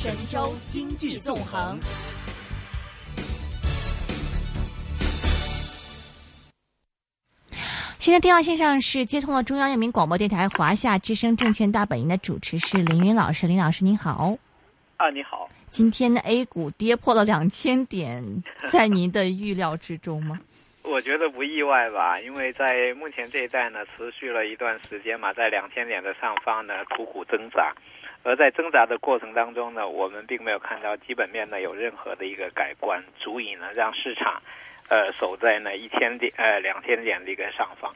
神州经济纵横。现在电话线上是接通了中央人民广播电台华夏之声证券大本营的主持是林云老师，林老师您好。啊，你好。今天的 A 股跌破了两千点，在您的预料之中吗？我觉得不意外吧，因为在目前这一带呢，持续了一段时间嘛，在两千点的上方呢苦苦挣扎，而在挣扎的过程当中呢，我们并没有看到基本面呢有任何的一个改观，足以呢让市场。呃，守在呢一千点呃两千点的一个上方。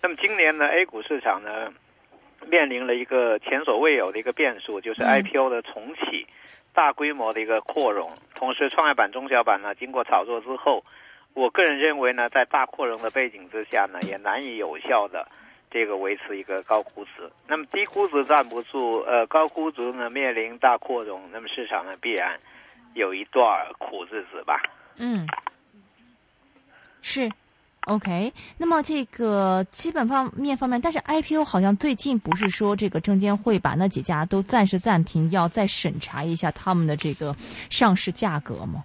那么今年呢，A 股市场呢面临了一个前所未有的一个变数，就是 IPO 的重启，大规模的一个扩容。同时，创业板、中小板呢经过炒作之后，我个人认为呢，在大扩容的背景之下呢，也难以有效的这个维持一个高估值。那么低估值站不住，呃，高估值呢面临大扩容，那么市场呢必然有一段苦日子吧。嗯。是，OK。那么这个基本方面方面，但是 IPO 好像最近不是说这个证监会把那几家都暂时暂停，要再审查一下他们的这个上市价格吗？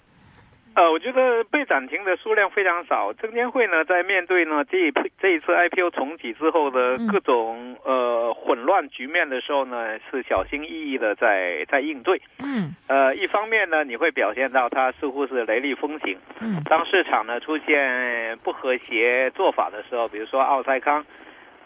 呃，我觉得被暂停的数量非常少。证监会呢，在面对呢这一这一次 IPO 重启之后的各种呃混乱局面的时候呢，是小心翼翼的在在应对。嗯。呃，一方面呢，你会表现到它似乎是雷厉风行。嗯。当市场呢出现不和谐做法的时候，比如说奥赛康，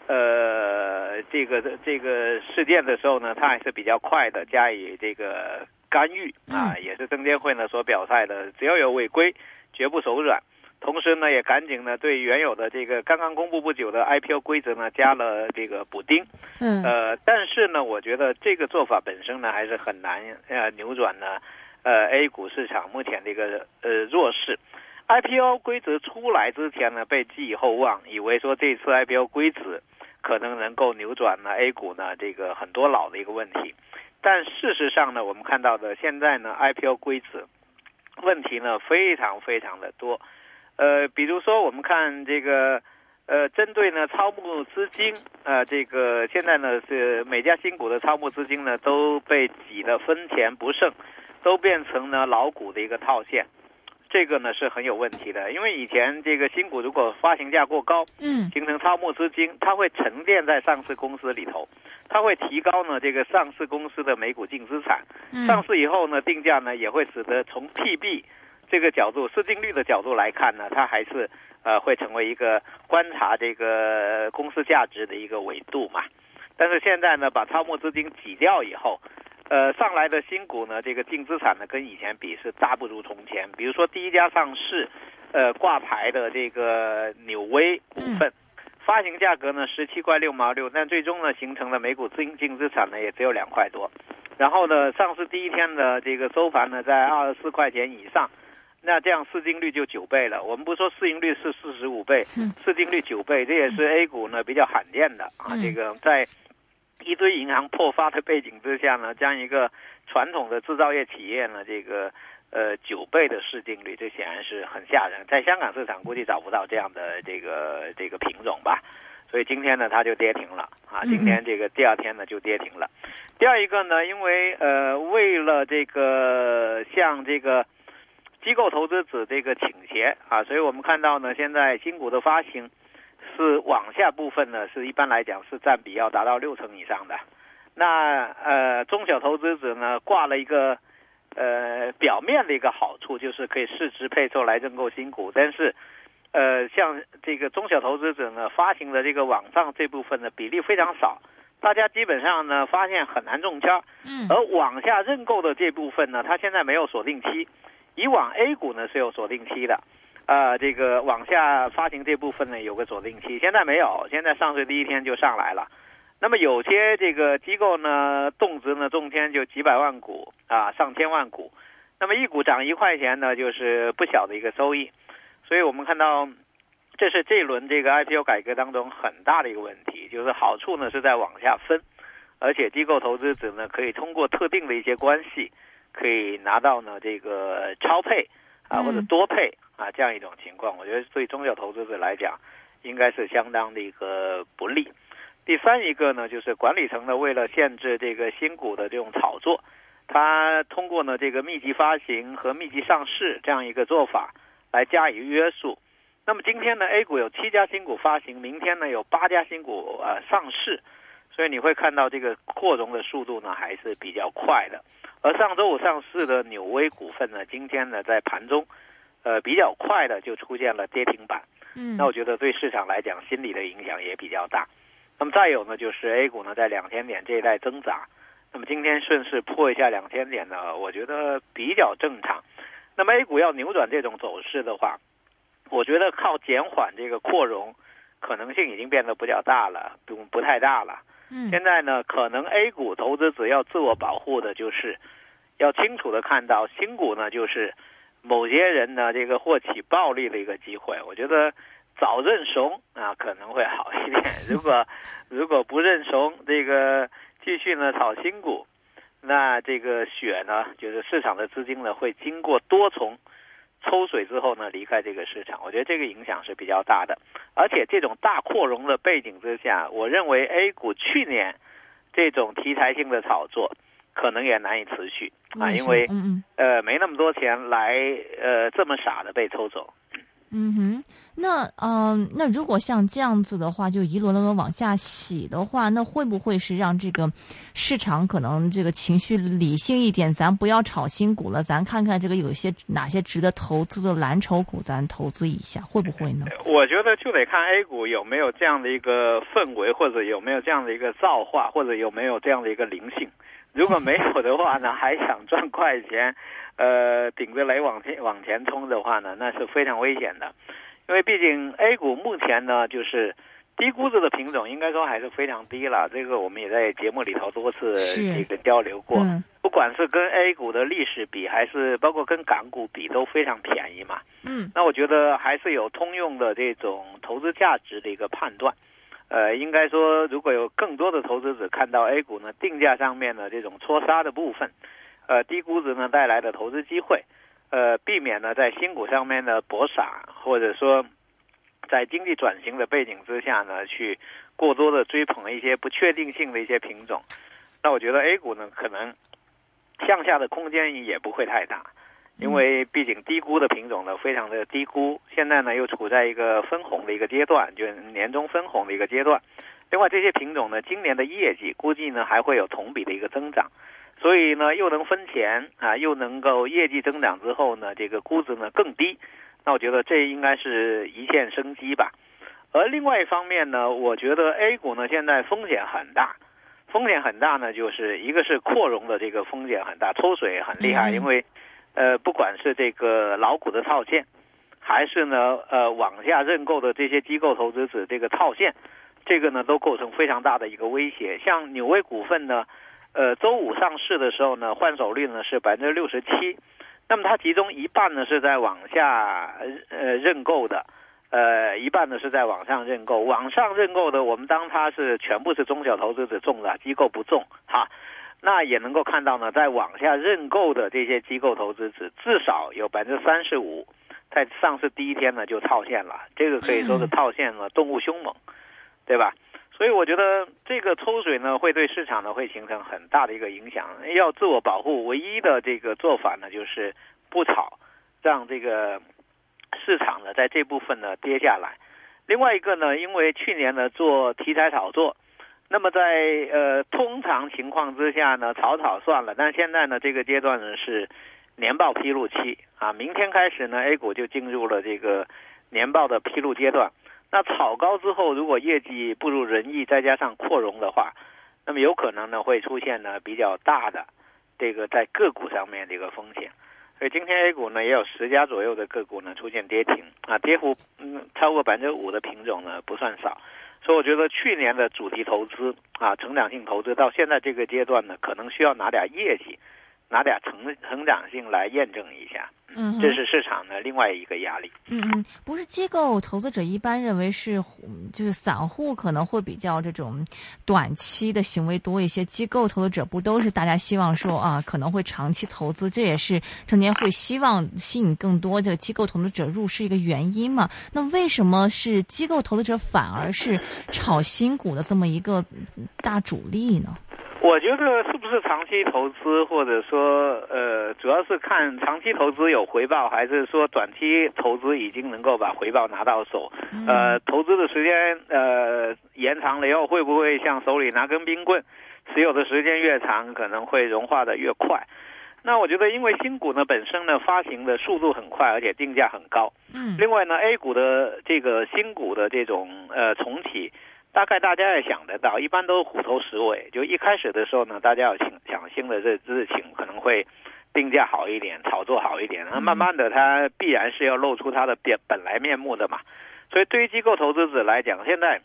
呃，这个这个事件的时候呢，它还是比较快的加以这个。干预啊，也是证监会呢所表态的，只要有违规，绝不手软。同时呢，也赶紧呢对原有的这个刚刚公布不久的 IPO 规则呢加了这个补丁。嗯。呃，但是呢，我觉得这个做法本身呢还是很难呃扭转呢呃 A 股市场目前的一个呃弱势。IPO 规则出来之前呢被寄以厚望，以为说这次 IPO 规则可能能够扭转呢 A 股呢这个很多老的一个问题。但事实上呢，我们看到的现在呢，IPO 规则问题呢非常非常的多，呃，比如说我们看这个，呃，针对呢超募资金，呃，这个现在呢是每家新股的超募资金呢都被挤得分钱不剩，都变成了老股的一个套现。这个呢是很有问题的，因为以前这个新股如果发行价过高，嗯，形成超募资金，它会沉淀在上市公司里头，它会提高呢这个上市公司的每股净资产。上市以后呢，定价呢也会使得从 PB 这个角度、市净率的角度来看呢，它还是呃会成为一个观察这个公司价值的一个维度嘛。但是现在呢，把超募资金挤掉以后。呃，上来的新股呢，这个净资产呢，跟以前比是大不如从前。比如说第一家上市，呃，挂牌的这个纽威股份，发行价格呢十七块六毛六，但最终呢形成了每股净净资产呢也只有两块多。然后呢，上市第一天的这个收盘呢在二十四块钱以上，那这样市净率就九倍了。我们不说市盈率是四十五倍，市净率九倍，这也是 A 股呢比较罕见的啊。这个在。一堆银行破发的背景之下呢，将一个传统的制造业企业呢，这个呃九倍的市净率，这显然是很吓人。在香港市场估计找不到这样的这个这个品种吧，所以今天呢它就跌停了啊，今天这个第二天呢就跌停了。第二一个呢，因为呃为了这个向这个机构投资者这个倾斜啊，所以我们看到呢现在新股的发行。是往下部分呢，是一般来讲是占比要达到六成以上的。那呃，中小投资者呢挂了一个呃表面的一个好处，就是可以市值配售来认购新股。但是呃，像这个中小投资者呢发行的这个网上这部分的比例非常少，大家基本上呢发现很难中签。嗯。而往下认购的这部分呢，它现在没有锁定期，以往 A 股呢是有锁定期的。啊，这个往下发行这部分呢有个锁定期，现在没有，现在上市第一天就上来了。那么有些这个机构呢，动辄呢中天就几百万股啊，上千万股，那么一股涨一块钱呢，就是不小的一个收益。所以我们看到，这是这一轮这个 IPO 改革当中很大的一个问题，就是好处呢是在往下分，而且机构投资者呢可以通过特定的一些关系，可以拿到呢这个超配啊或者多配。啊，这样一种情况，我觉得对中小投资者来讲，应该是相当的一个不利。第三一个呢，就是管理层呢为了限制这个新股的这种炒作，它通过呢这个密集发行和密集上市这样一个做法来加以约束。那么今天呢，A 股有七家新股发行，明天呢有八家新股呃上市，所以你会看到这个扩容的速度呢还是比较快的。而上周五上市的纽威股份呢，今天呢在盘中，呃比较快的就出现了跌停板。嗯，那我觉得对市场来讲，心理的影响也比较大。那么再有呢，就是 A 股呢在两千点这一带挣扎，那么今天顺势破一下两千点呢，我觉得比较正常。那么 A 股要扭转这种走势的话，我觉得靠减缓这个扩容可能性已经变得比较大了，不不太大了。嗯，现在呢，可能 A 股投资者要自我保护的就是要清楚的看到新股呢，就是某些人呢这个获取暴利的一个机会。我觉得早认怂啊可能会好一点。如果如果不认怂，这个继续呢炒新股，那这个血呢，就是市场的资金呢会经过多重抽水之后呢离开这个市场。我觉得这个影响是比较大的。而且这种大扩容的背景之下，我认为 A 股去年这种题材性的炒作可能也难以持续啊，因为嗯嗯呃没那么多钱来呃这么傻的被抽走。嗯哼，那嗯、呃那如果像这样子的话，就一轮轮往下洗的话，那会不会是让这个市场可能这个情绪理性一点？咱不要炒新股了，咱看看这个有些哪些值得投资的蓝筹股，咱投资一下，会不会呢？我觉得就得看 A 股有没有这样的一个氛围，或者有没有这样的一个造化，或者有没有这样的一个灵性。如果没有的话呢，还想赚快钱，呃，顶着雷往前往前冲的话呢，那是非常危险的。因为毕竟 A 股目前呢，就是低估值的品种，应该说还是非常低了。这个我们也在节目里头多次是这个交流过。嗯不管是跟 A 股的历史比，还是包括跟港股比，都非常便宜嘛。嗯那我觉得还是有通用的这种投资价值的一个判断。呃，应该说，如果有更多的投资者看到 A 股呢定价上面的这种搓杀的部分，呃，低估值呢带来的投资机会，呃，避免呢在新股上面的博傻，或者说在经济转型的背景之下呢，去过多的追捧一些不确定性的一些品种，那我觉得 A 股呢可能向下的空间也不会太大。因为毕竟低估的品种呢非常的低估，现在呢又处在一个分红的一个阶段，就是年终分红的一个阶段。另外这些品种呢，今年的业绩估计呢还会有同比的一个增长，所以呢又能分钱啊，又能够业绩增长之后呢，这个估值呢更低。那我觉得这应该是一线生机吧。而另外一方面呢，我觉得 A 股呢现在风险很大，风险很大呢，就是一个是扩容的这个风险很大，抽水很厉害，嗯因为。呃，不管是这个老股的套现，还是呢呃往下认购的这些机构投资者这个套现，这个呢都构成非常大的一个威胁。像纽威股份呢，呃周五上市的时候呢，换手率呢是百分之六十七，那么它其中一半呢是在往下呃认购的，呃一半呢是在往上认购。往上认购的，我们当它是全部是中小投资者中的，机构不中哈。那也能够看到呢，在往下认购的这些机构投资者，至少有百分之三十五，在上市第一天呢就套现了，这个可以说是套现了动物凶猛，对吧？所以我觉得这个抽水呢，会对市场呢会形成很大的一个影响。要自我保护，唯一的这个做法呢，就是不炒，让这个市场呢在这部分呢跌下来。另外一个呢，因为去年呢做题材炒作。那么在呃通常情况之下呢，炒炒算了。但现在呢，这个阶段呢是年报披露期啊，明天开始呢，A 股就进入了这个年报的披露阶段。那炒高之后，如果业绩不如人意，再加上扩容的话，那么有可能呢会出现呢比较大的这个在个股上面的一个风险。所以今天 A 股呢也有十家左右的个股呢出现跌停啊，跌幅嗯超过百分之五的品种呢不算少。所以我觉得去年的主题投资啊，成长性投资到现在这个阶段呢，可能需要拿点业绩，拿点成成长性来验证一下。嗯，这是市场的另外一个压力。嗯嗯，不是机构投资者一般认为是，就是散户可能会比较这种短期的行为多一些，机构投资者不都是大家希望说啊，可能会长期投资，这也是证监会希望吸引更多这个机构投资者入市一个原因嘛。那为什么是机构投资者反而是炒新股的这么一个大主力呢？我觉得是不是长期投资，或者说呃，主要是看长期投资有回报，还是说短期投资已经能够把回报拿到手？呃，投资的时间呃延长了以后，会不会像手里拿根冰棍，持有的时间越长，可能会融化的越快？那我觉得，因为新股呢本身呢发行的速度很快，而且定价很高。嗯。另外呢，A 股的这个新股的这种呃重启。大概大家也想得到，一般都虎头蛇尾。就一开始的时候呢，大家要抢抢新的这日情，可能会定价好一点，炒作好一点。那慢慢的，它必然是要露出它的本本来面目的嘛。所以对于机构投资者来讲，现在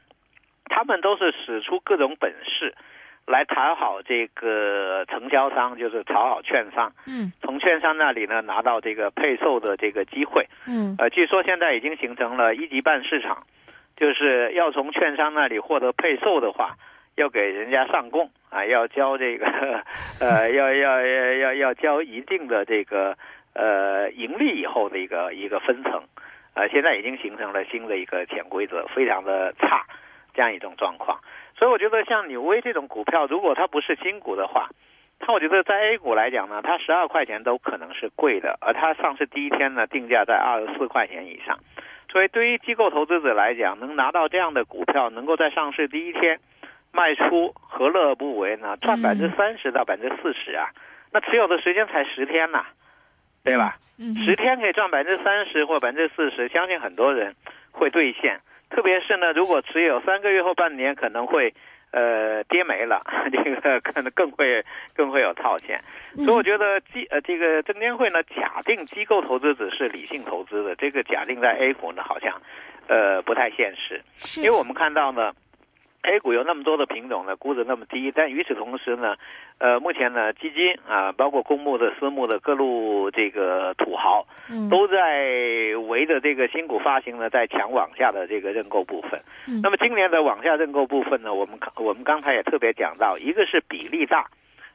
他们都是使出各种本事来讨好这个承销商，就是讨好券商。嗯。从券商那里呢拿到这个配售的这个机会。嗯。呃，据说现在已经形成了一级半市场。就是要从券商那里获得配售的话，要给人家上供啊，要交这个 呃，要要要要要交一定的这个呃盈利以后的一个一个分成，呃，现在已经形成了新的一个潜规则，非常的差这样一种状况。所以我觉得像纽威这种股票，如果它不是新股的话，它我觉得在 A 股来讲呢，它十二块钱都可能是贵的，而它上市第一天呢，定价在二十四块钱以上。所以，对于机构投资者来讲，能拿到这样的股票，能够在上市第一天卖出，何乐而不为呢？赚百分之三十到百分之四十啊！那持有的时间才十天呐，对吧？十天可以赚百分之三十或百分之四十，相信很多人会兑现。特别是呢，如果持有三个月或半年，可能会。呃，跌没了，这个可能更会更会有套现，所以我觉得机呃这个证监会呢，假定机构投资者是理性投资的，这个假定在 A 股呢好像，呃不太现实，因为我们看到呢。A 股有那么多的品种呢，估值那么低，但与此同时呢，呃，目前呢，基金啊，包括公募的、私募的各路这个土豪，都在围着这个新股发行呢，在抢往下的这个认购部分。那么今年的往下认购部分呢，我们我们刚才也特别讲到，一个是比例大，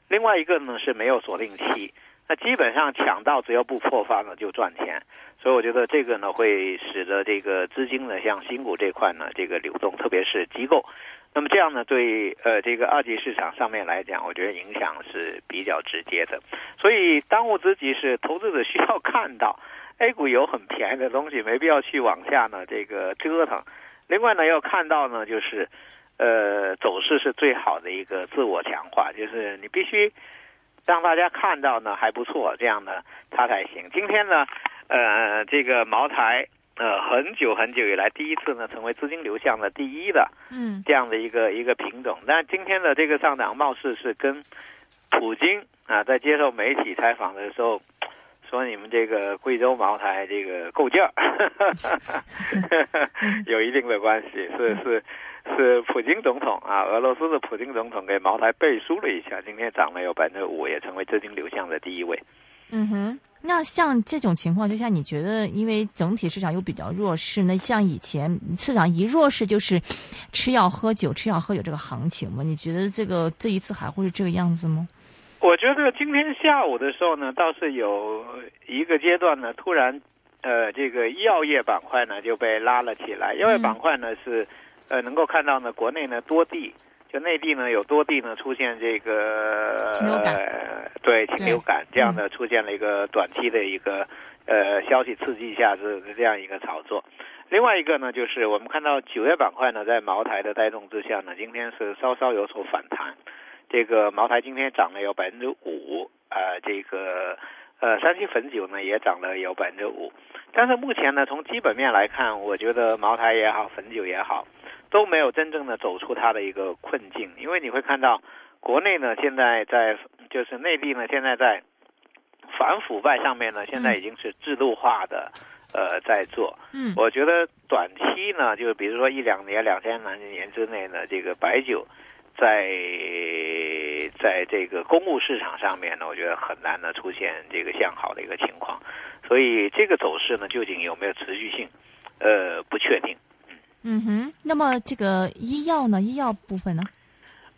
另外一个呢是没有锁定期，那基本上抢到只要不破发呢就赚钱。所以我觉得这个呢会使得这个资金呢像新股这块呢这个流动，特别是机构。那么这样呢，对呃这个二级市场上面来讲，我觉得影响是比较直接的。所以当务之急是投资者需要看到 A 股有很便宜的东西，没必要去往下呢这个折腾。另外呢，要看到呢就是呃走势是最好的一个自我强化，就是你必须让大家看到呢还不错，这样呢它才行。今天呢呃这个茅台。呃，很久很久以来，第一次呢，成为资金流向的第一的，嗯，这样的一个一个品种。但今天的这个上涨，貌似是跟普京啊，在接受媒体采访的时候，说你们这个贵州茅台这个够劲儿，有一定的关系。是是是，普京总统啊，俄罗斯的普京总统给茅台背书了一下，今天涨了有百分之五，也成为资金流向的第一位。嗯哼。那像这种情况之下，你觉得因为整体市场又比较弱势，那像以前市场一弱势就是吃药喝酒，吃药喝酒这个行情嘛？你觉得这个这一次还会是这个样子吗？我觉得今天下午的时候呢，倒是有一个阶段呢，突然呃，这个医药业板块呢就被拉了起来。医药板块呢是呃能够看到呢，国内呢多地。就内地呢，有多地呢出现这个禽流感，对禽流感这样的出现了一个短期的一个呃消息刺激下是这样一个炒作。另外一个呢，就是我们看到九月板块呢，在茅台的带动之下呢，今天是稍稍有所反弹。这个茅台今天涨了有百分之五，呃，这个呃山西汾酒呢也涨了有百分之五。但是目前呢，从基本面来看，我觉得茅台也好，汾酒也好。都没有真正的走出它的一个困境，因为你会看到，国内呢现在在就是内地呢现在在反腐败上面呢，现在已经是制度化的呃在做。嗯，我觉得短期呢，就比如说一两年、两三年之内呢，这个白酒在在这个公募市场上面呢，我觉得很难呢出现这个向好的一个情况。所以这个走势呢，究竟有没有持续性，呃，不确定。嗯哼，那么这个医药呢？医药部分呢？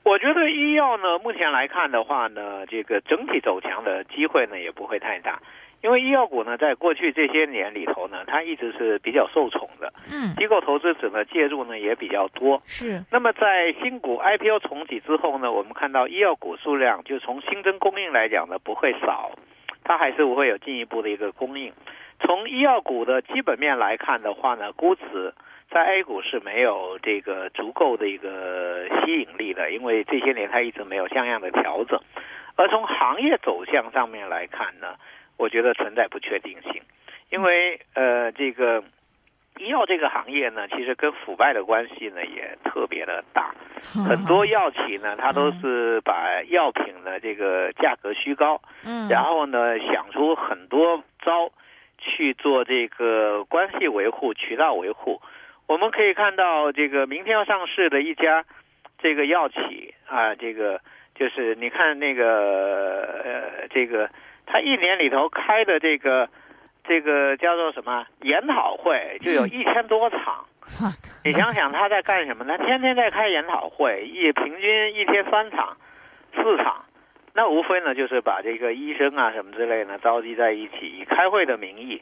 我觉得医药呢，目前来看的话呢，这个整体走强的机会呢也不会太大，因为医药股呢，在过去这些年里头呢，它一直是比较受宠的，嗯，机构投资者呢介入呢也比较多。是，那么在新股 IPO 重启之后呢，我们看到医药股数量就从新增供应来讲呢不会少，它还是会有进一步的一个供应。从医药股的基本面来看的话呢，估值。在 A 股是没有这个足够的一个吸引力的，因为这些年它一直没有像样的调整。而从行业走向上面来看呢，我觉得存在不确定性，因为呃，这个医药这个行业呢，其实跟腐败的关系呢也特别的大，很多药企呢，它都是把药品的这个价格虚高，嗯，然后呢想出很多招去做这个关系维护、渠道维护。我们可以看到，这个明天要上市的一家这个药企啊，这个就是你看那个呃，这个他一年里头开的这个这个叫做什么研讨会，就有一千多场。你想想他在干什么？他天天在开研讨会，一平均一天三场、四场，那无非呢就是把这个医生啊什么之类呢召集在一起，以开会的名义，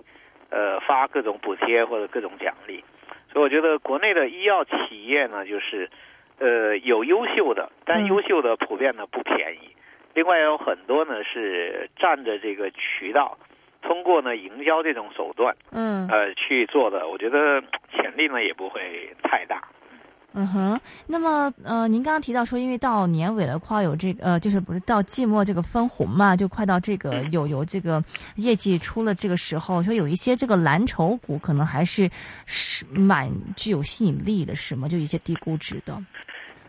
呃，发各种补贴或者各种奖励。所以我觉得国内的医药企业呢，就是，呃，有优秀的，但优秀的普遍呢不便宜。另外有很多呢是占着这个渠道，通过呢营销这种手段，嗯，呃去做的，我觉得潜力呢也不会太大。嗯哼，那么呃，您刚刚提到说，因为到年尾了，快有这个呃，就是不是到季末这个分红嘛，就快到这个有有这个业绩出了这个时候，说有一些这个蓝筹股可能还是是蛮具有吸引力的，是吗？就一些低估值的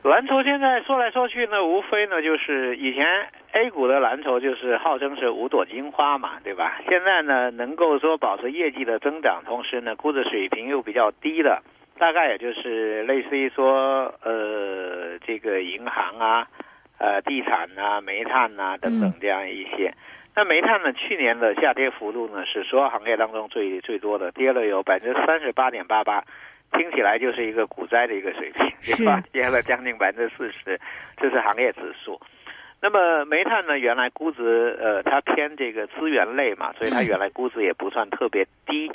蓝筹，现在说来说去呢，无非呢就是以前 A 股的蓝筹就是号称是五朵金花嘛，对吧？现在呢，能够说保持业绩的增长，同时呢，估值水平又比较低的。大概也就是类似于说，呃，这个银行啊，呃，地产啊，煤炭啊等等这样一些。那煤炭呢，去年的下跌幅度呢是所有行业当中最最多的，跌了有百分之三十八点八八，听起来就是一个股灾的一个水平，对吧？跌了将近百分之四十，这是行业指数。那么煤炭呢，原来估值呃它偏这个资源类嘛，所以它原来估值也不算特别低。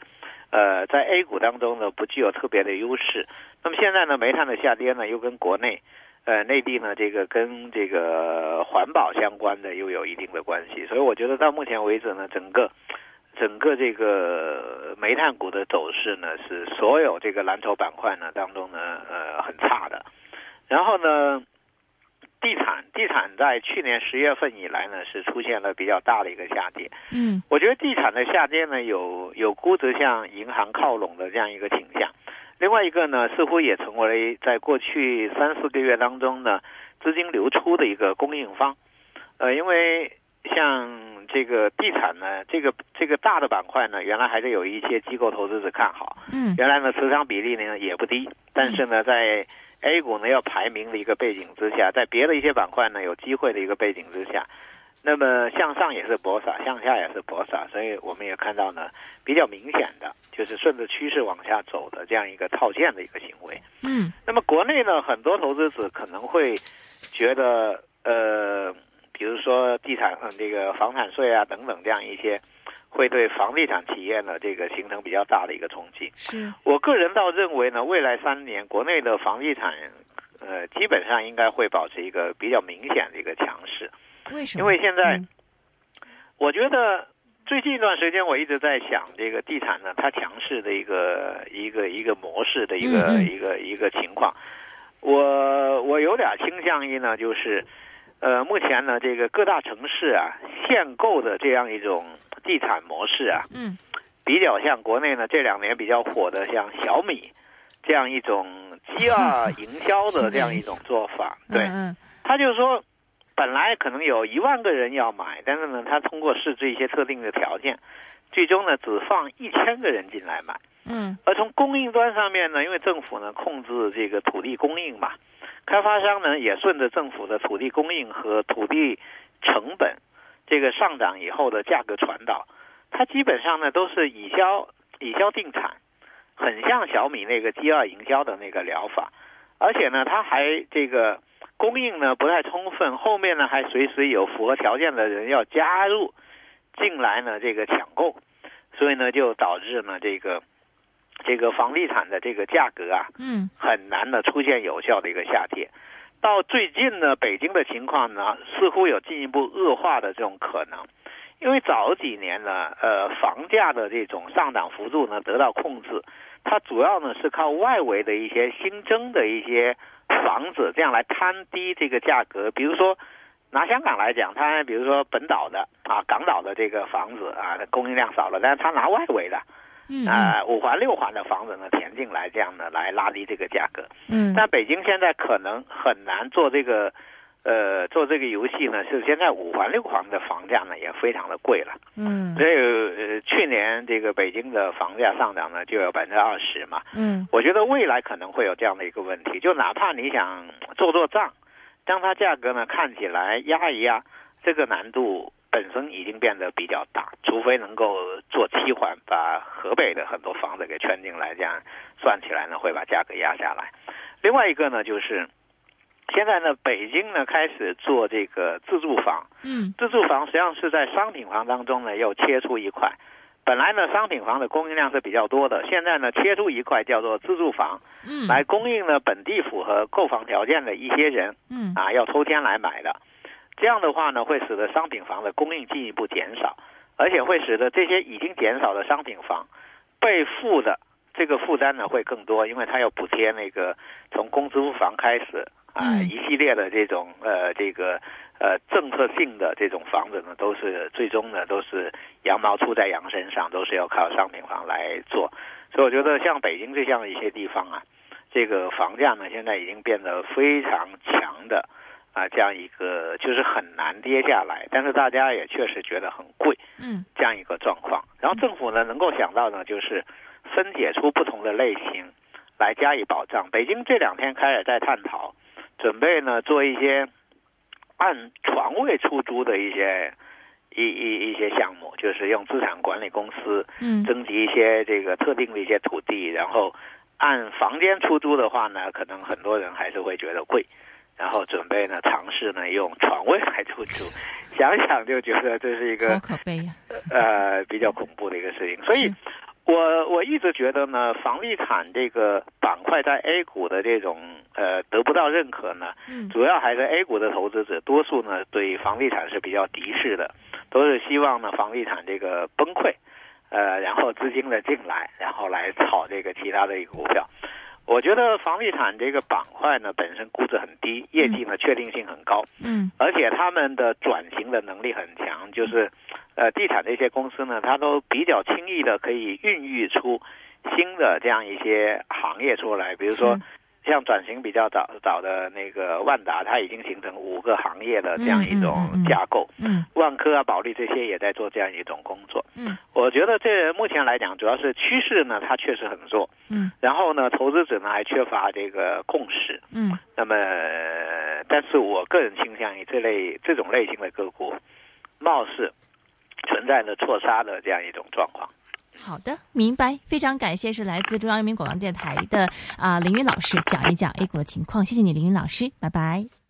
呃，在 A 股当中呢，不具有特别的优势。那么现在呢，煤炭的下跌呢，又跟国内，呃，内地呢，这个跟这个环保相关的又有一定的关系。所以我觉得到目前为止呢，整个整个这个煤炭股的走势呢，是所有这个蓝筹板块呢当中呢，呃，很差的。然后呢？地产，地产在去年十月份以来呢，是出现了比较大的一个下跌。嗯，我觉得地产的下跌呢，有有估值向银行靠拢的这样一个倾向。另外一个呢，似乎也成为在过去三四个月当中呢，资金流出的一个供应方。呃，因为像这个地产呢，这个这个大的板块呢，原来还是有一些机构投资者看好。嗯，原来呢，持仓比例呢也不低，但是呢，在 A 股呢要排名的一个背景之下，在别的一些板块呢有机会的一个背景之下，那么向上也是搏杀，向下也是搏杀，所以我们也看到呢比较明显的就是顺着趋势往下走的这样一个套现的一个行为。嗯，那么国内呢很多投资者可能会觉得呃，比如说地产嗯这个房产税啊等等这样一些。会对房地产企业呢，这个形成比较大的一个冲击。是我个人倒认为呢，未来三年国内的房地产，呃，基本上应该会保持一个比较明显的一个强势。为什么？因为现在，我觉得最近一段时间我一直在想，这个地产呢，它强势的一个一个一个模式的一个一个一个情况。我我有点倾向于呢，就是，呃，目前呢，这个各大城市啊，限购的这样一种。地产模式啊，嗯，比较像国内呢这两年比较火的像小米这样一种饥饿营销的 这样一种做法，对，他就是说，本来可能有一万个人要买，但是呢，他通过设置一些特定的条件，最终呢只放一千个人进来买，嗯，而从供应端上面呢，因为政府呢控制这个土地供应嘛，开发商呢也顺着政府的土地供应和土地成本。这个上涨以后的价格传导，它基本上呢都是以销以销定产，很像小米那个饥饿营销的那个疗法，而且呢，它还这个供应呢不太充分，后面呢还随时有符合条件的人要加入进来呢，这个抢购，所以呢就导致呢这个这个房地产的这个价格啊，嗯很难的出现有效的一个下跌。到最近呢，北京的情况呢似乎有进一步恶化的这种可能，因为早几年呢，呃，房价的这种上涨幅度呢得到控制，它主要呢是靠外围的一些新增的一些房子这样来摊低这个价格。比如说拿香港来讲，它比如说本岛的啊港岛的这个房子啊，它供应量少了，但是它拿外围的嗯啊、五环六环的房子呢填进来，这样呢来拉低这个价格。嗯但北京现在可能很难做这个，呃，做这个游戏呢，是现在五环六环的房价呢也非常的贵了。嗯所以呃，去年这个北京的房价上涨呢就有百分之二十嘛。嗯我觉得未来可能会有这样的一个问题，就哪怕你想做做账，将它价格呢看起来压一压，这个难度本身已经变得比较大，除非能够做七环，把河北的很多房子给圈进来，这样算起来呢会把价格压下来。另外一个呢就是。现在呢，北京呢开始做这个自住房，嗯自住房实际上是在商品房当中呢又切出一块。本来呢，商品房的供应量是比较多的，现在呢切出一块叫做自住房，嗯来供应呢本地符合购房条件的一些人嗯啊，要抽签来买的。这样的话呢，会使得商品房的供应进一步减少，而且会使得这些已经减少的商品房被负的这个负担呢会更多，因为它要补贴那个从公租房开始啊、嗯一系列的这种呃这个呃政策性的这种房子呢，都是最终呢都是羊毛出在羊身上，都是要靠商品房来做。所以我觉得像北京这样的一些地方啊，这个房价呢现在已经变得非常强的啊，这样一个就是很难跌下来，但是大家也确实觉得很贵。嗯这样一个状况。然后政府呢能够想到呢，就是分解出不同的类型来加以保障。北京这两天开始在探讨，准备呢做一些按床位出租的一些一一一些项目，就是用资产管理公司嗯征集一些这个特定的一些土地，然后按房间出租的话呢，可能很多人还是会觉得贵。然后准备呢，尝试呢用床位来出租，想想就觉得这是一个好可悲呀。呃比较恐怖的一个事情，所以是。我我一直觉得呢，房地产这个板块在 A 股的这种呃得不到认可呢，嗯。主要还是 A 股的投资者多数呢对房地产是比较敌视的，都是希望呢房地产这个崩溃，呃，然后资金的进来，然后来炒这个其他的一个股票。我觉得房地产这个板块呢本身估值很低，业绩呢确定性很高，嗯。而且他们的转型的能力很强，就是，呃，地产这些公司呢，它都比较轻易的可以孕育出新的这样一些行业出来，比如说是像转型比较早早的那个万达，它已经形成五个行业的这样一种架构，嗯万科啊、保利这些也在做这样一种工作。嗯我觉得这目前来讲，主要是趋势呢，它确实很弱，嗯然后呢，投资者呢还缺乏这个共识。嗯那么，呃但是我个人倾向于这类这种类型的个股，貌似存在着错杀的这样一种状况。好的，明白。非常感谢，是来自中央人民广播电台的啊、林云老师讲一讲 A 股的情况。谢谢你，林云老师，拜拜。